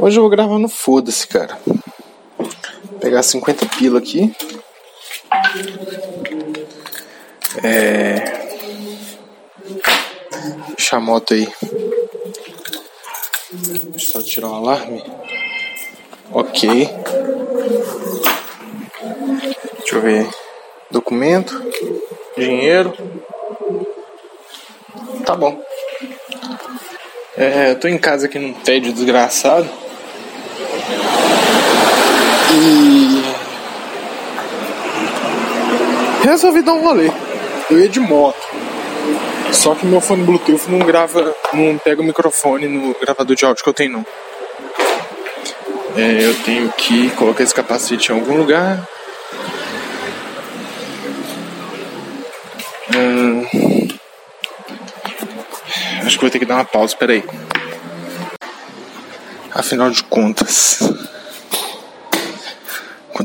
Hoje eu vou gravar no foda-se, cara. Vou pegar 50 pila aqui. É. Deixa a moto aí. Deixa eu tirar o alarme. Ok. Deixa eu ver. Documento. Dinheiro. Tá bom. É, eu tô em casa aqui num tédio desgraçado. E resolvi dar um rolê. Eu ia de moto. Só que meu fone Bluetooth não grava, não pega o microfone no gravador de áudio que eu tenho não. É, eu tenho que colocar esse capacete em algum lugar. Hum, acho que vou ter que dar uma pausa, peraí. Afinal de contas,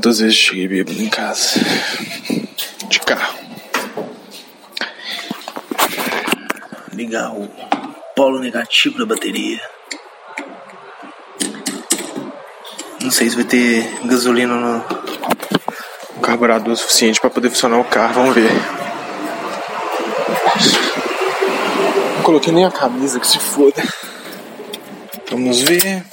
quantas vezes cheguei bêbado em casa? De carro. Ligar o polo negativo da bateria. Não sei se vai ter gasolina no. carburador suficiente para poder funcionar o carro, vamos ver. Não coloquei nem a camisa que se foda. Vamos ver.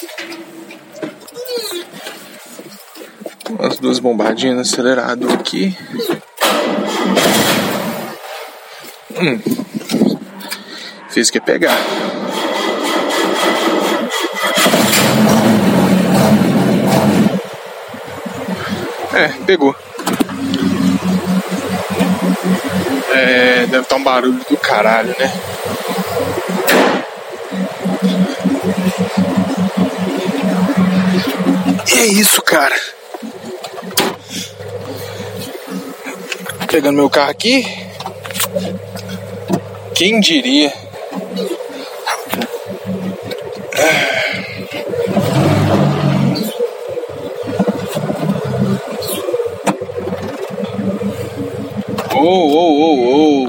Duas bombadinhas no acelerador aqui. Hum. Fez o que pegar. É, pegou. É, deve estar um barulho do caralho, né? E é isso, cara. Pegando meu carro aqui. Quem diria? Oh.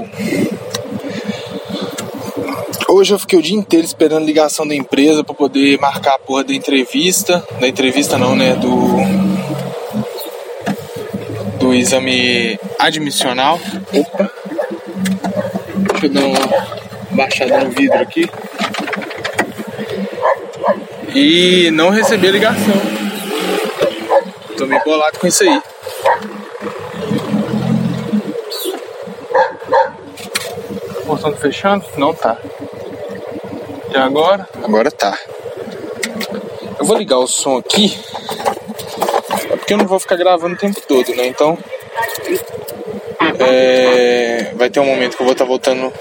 Hoje eu fiquei o dia inteiro esperando ligação da empresa para poder marcar a porra da entrevista. Da entrevista não, né? Do. Exame admissional. Opa! Deixa eu dar uma baixada no vidro aqui. E não recebi a ligação. Tô meio bolado com isso aí. portão fechando? Não tá. E agora? Agora tá. Eu vou ligar o som aqui. Porque eu não vou ficar gravando o tempo todo, né? Então. É, vai ter um momento que eu vou estar tá voltando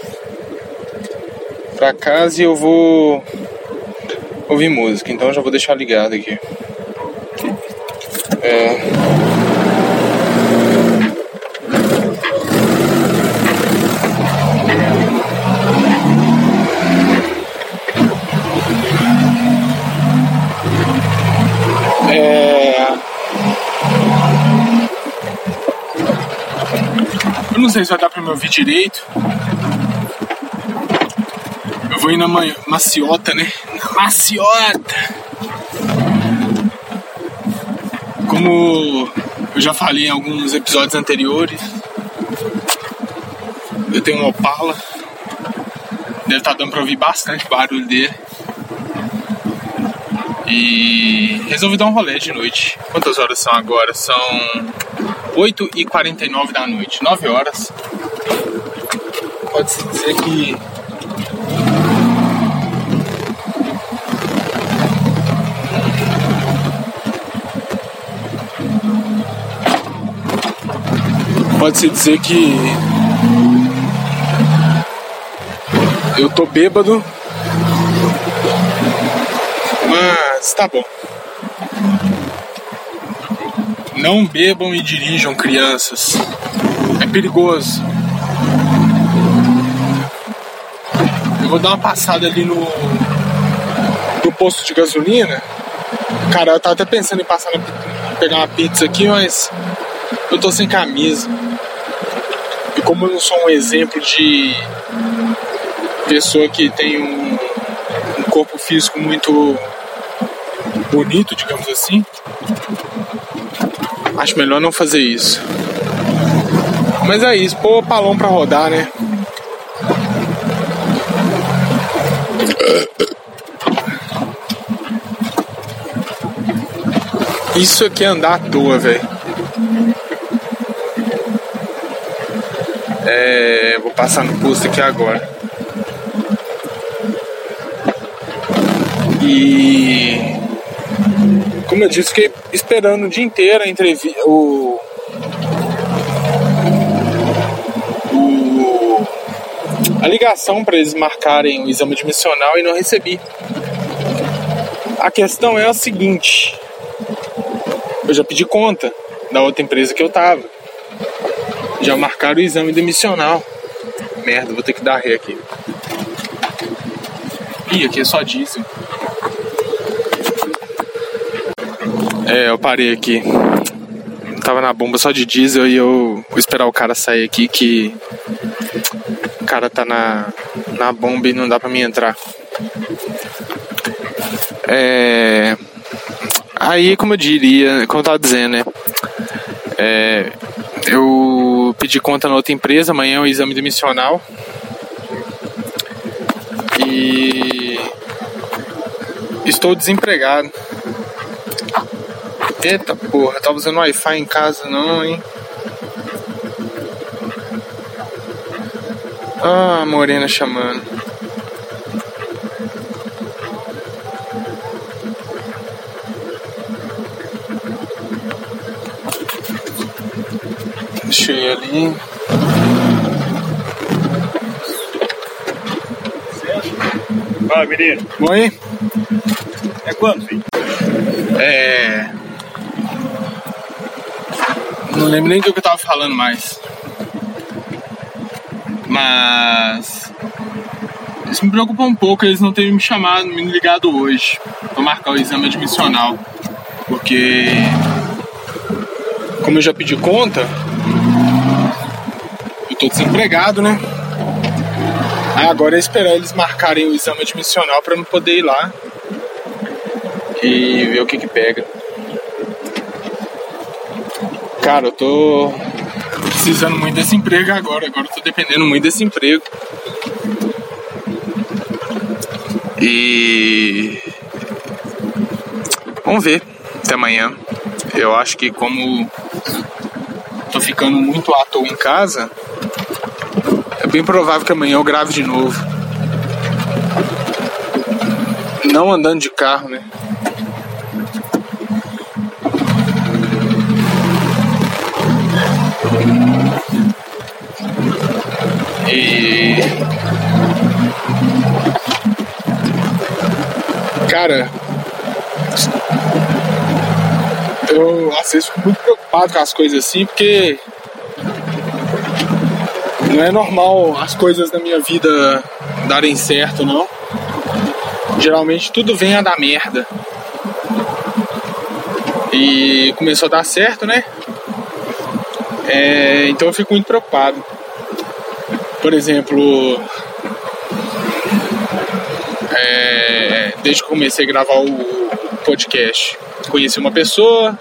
pra casa e eu vou ouvir música. Então já vou deixar ligado aqui. É. sei se vai dar pra me ouvir direito. Eu vou ir na maciota, né? Na maciota! Como eu já falei em alguns episódios anteriores, eu tenho um Opala. Deve estar tá dando pra ouvir bastante barulho dele. E resolvi dar um rolê de noite. Quantas horas são agora? São 8 e 49 da noite, 9 horas. Pode-se dizer que pode-se dizer que eu tô bêbado, mas tá bom. Não bebam e dirijam crianças. É perigoso. Eu vou dar uma passada ali no, no posto de gasolina. Cara, eu tava até pensando em passar na, pegar uma pizza aqui, mas eu tô sem camisa. E como eu não sou um exemplo de pessoa que tem um, um corpo físico muito bonito, digamos assim. Acho melhor não fazer isso. Mas é isso, pô, palão pra rodar, né? Isso aqui é andar à toa, velho. É, vou passar no posto aqui agora. E como eu disse, fiquei esperando o dia inteiro a entrevista. O, o, a ligação para eles marcarem o exame admissional e não recebi. A questão é a seguinte: eu já pedi conta da outra empresa que eu tava. Já marcaram o exame demissional. Merda, vou ter que dar ré aqui. Ih, aqui é só diesel. É, eu parei aqui. Tava na bomba só de diesel e eu vou esperar o cara sair aqui que o cara tá na, na bomba e não dá pra mim entrar. É... Aí, como eu diria, como eu tava dizendo, né? É... Eu pedi conta na outra empresa, amanhã é o exame demissional. E estou desempregado. Eita porra, tava usando Wi-Fi em casa não, hein? Ah, a morena chamando. Deixa eu ir ali. Fala, menino. Oi? É quando, filho? É. Não lembro nem do que eu tava falando mais. Mas. Isso me preocupa um pouco eles não terem me chamado, me ligado hoje pra marcar o exame admissional. Porque. Como eu já pedi conta, eu tô desempregado, né? Aí agora é esperar eles marcarem o exame admissional pra eu poder ir lá e ver o que que pega. Cara, eu tô precisando muito desse emprego agora. Agora eu tô dependendo muito desse emprego. E. Vamos ver até amanhã. Eu acho que como tô ficando muito à toa em casa, é bem provável que amanhã eu grave de novo. Não andando de carro, né? E. Cara. Eu às vezes fico muito preocupado com as coisas assim, porque. Não é normal as coisas na minha vida darem certo, não. Geralmente tudo vem a dar merda. E começou a dar certo, né? É, então eu fico muito preocupado. Por exemplo, é, desde que comecei a gravar o podcast, conheci uma pessoa,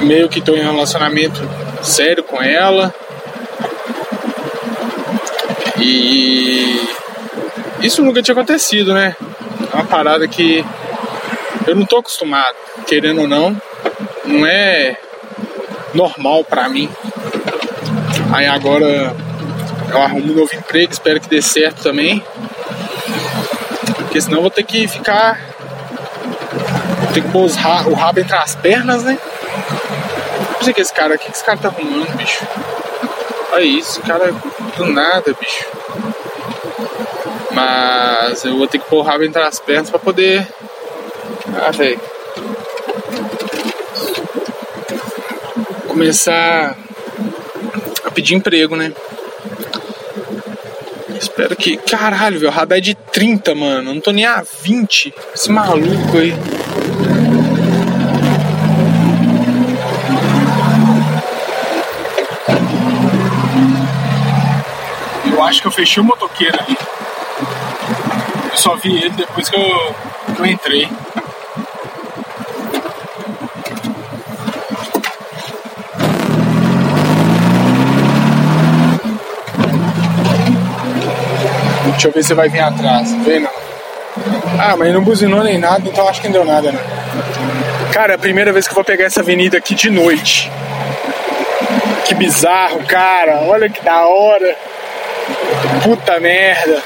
meio que estou em um relacionamento sério com ela. E isso nunca tinha acontecido, né? É uma parada que eu não tô acostumado, querendo ou não. Não é normal para mim. Aí agora eu arrumo um novo emprego, espero que dê certo também. Porque senão eu vou ter que ficar. Vou ter que pôr ra o rabo entre as pernas, né? Não sei que esse cara aqui, que esse cara tá arrumando, bicho. Olha isso, cara do nada, bicho. Mas eu vou ter que pôr o rabo entre as pernas pra poder. Ah, velho. Começar a pedir emprego, né? Espero que. Caralho, velho, o radar é de 30, mano. Não tô nem a 20. Esse maluco aí. Eu acho que eu fechei o motoqueiro ali. Eu só vi ele depois que eu, que eu entrei. Deixa eu ver se vai vir atrás. Vem não. Ah, mas não buzinou nem nada, então acho que não deu nada, né? Cara, é a primeira vez que eu vou pegar essa avenida aqui de noite. Que bizarro, cara. Olha que da hora. Puta merda.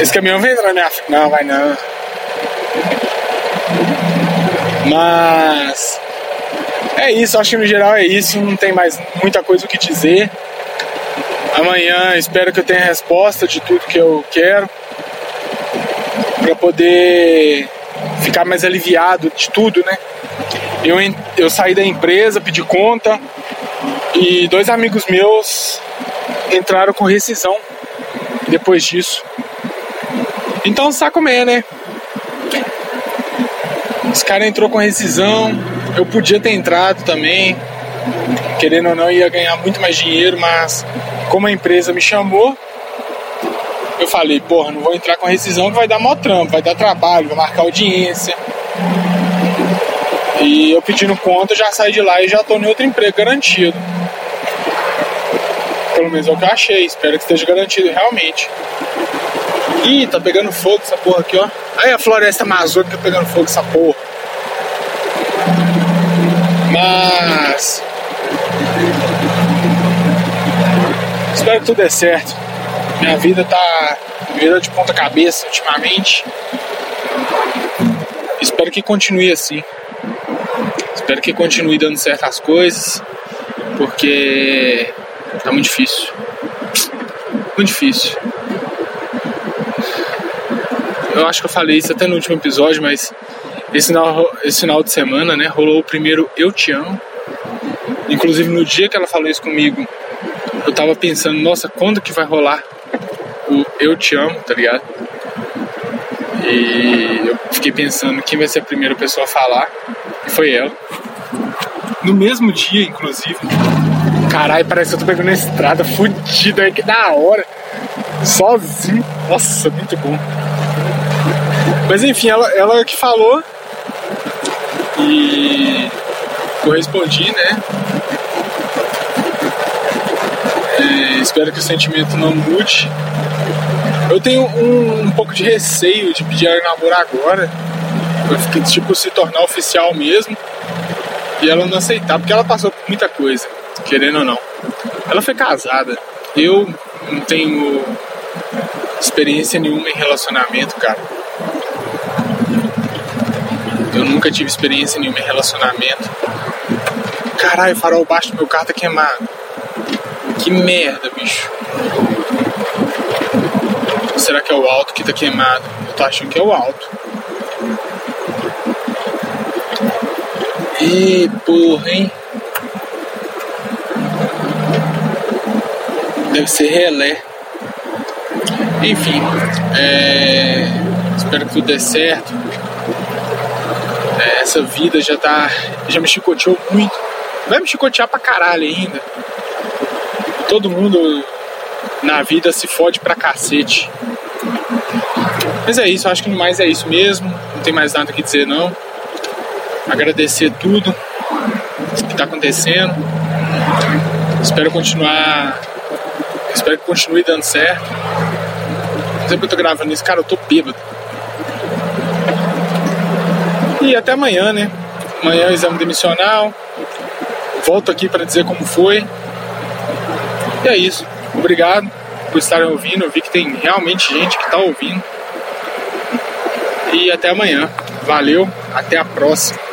Esse caminhão entrar na minha frente. Não, vai não. Mas. É isso, acho que no geral é isso. Não tem mais muita coisa o que dizer. Amanhã espero que eu tenha resposta de tudo que eu quero. Pra poder ficar mais aliviado de tudo, né? Eu, eu saí da empresa, pedi conta e dois amigos meus entraram com rescisão depois disso. Então como é, né? Os caras entrou com rescisão, eu podia ter entrado também, querendo ou não, ia ganhar muito mais dinheiro, mas como a empresa me chamou, eu falei, porra, não vou entrar com rescisão que vai dar mó trampo, vai dar trabalho, vai marcar audiência. E eu pedindo conta, já saí de lá e já tô em outro emprego garantido. Pelo menos é o que eu achei, espero que esteja garantido realmente. Ih, tá pegando fogo essa porra aqui, ó. Aí a floresta amazônica pegando fogo essa porra. Mas. Espero que tudo dê certo. Minha vida tá virando de ponta cabeça ultimamente. Espero que continue assim. Espero que continue dando certas coisas, porque tá muito difícil. Muito difícil. Eu acho que eu falei isso até no último episódio, mas esse final, esse final de semana, né, rolou o primeiro Eu Te Amo. Inclusive no dia que ela falou isso comigo, eu tava pensando, nossa, quando que vai rolar o Eu Te Amo, tá ligado? E eu fiquei pensando quem vai ser a primeira pessoa a falar, e foi ela. No mesmo dia, inclusive. Caralho, parece que eu tô pegando uma estrada fodida, que da hora. Sozinho. Nossa, muito bom. Mas enfim, ela, ela que falou. E correspondi, né? Espero que o sentimento não mude. Eu tenho um, um pouco de receio de pedir ela namoro agora. Tipo, se tornar oficial mesmo. E ela não aceitar, porque ela passou por muita coisa, querendo ou não. Ela foi casada. Eu não tenho experiência nenhuma em relacionamento, cara. Eu nunca tive experiência nenhuma em relacionamento. Caralho, o farol baixo do meu carro tá queimado. Que merda, bicho. Será que é o alto que tá queimado? Eu tô achando que é o alto. E porra, hein? Deve ser relé. Enfim, é... espero que tudo dê certo. É, essa vida já tá. Já me chicoteou muito. Vai me chicotear pra caralho ainda. Todo mundo na vida se fode pra cacete. Mas é isso, acho que no mais é isso mesmo. Não tem mais nada que dizer não agradecer tudo que está acontecendo. Espero continuar. Espero que continue dando certo. Sempre eu tô gravando isso, cara, eu tô bêbado. E até amanhã, né? Amanhã é o exame demissional. Volto aqui para dizer como foi. E é isso. Obrigado por estarem ouvindo. Eu vi que tem realmente gente que está ouvindo. E até amanhã. Valeu, até a próxima.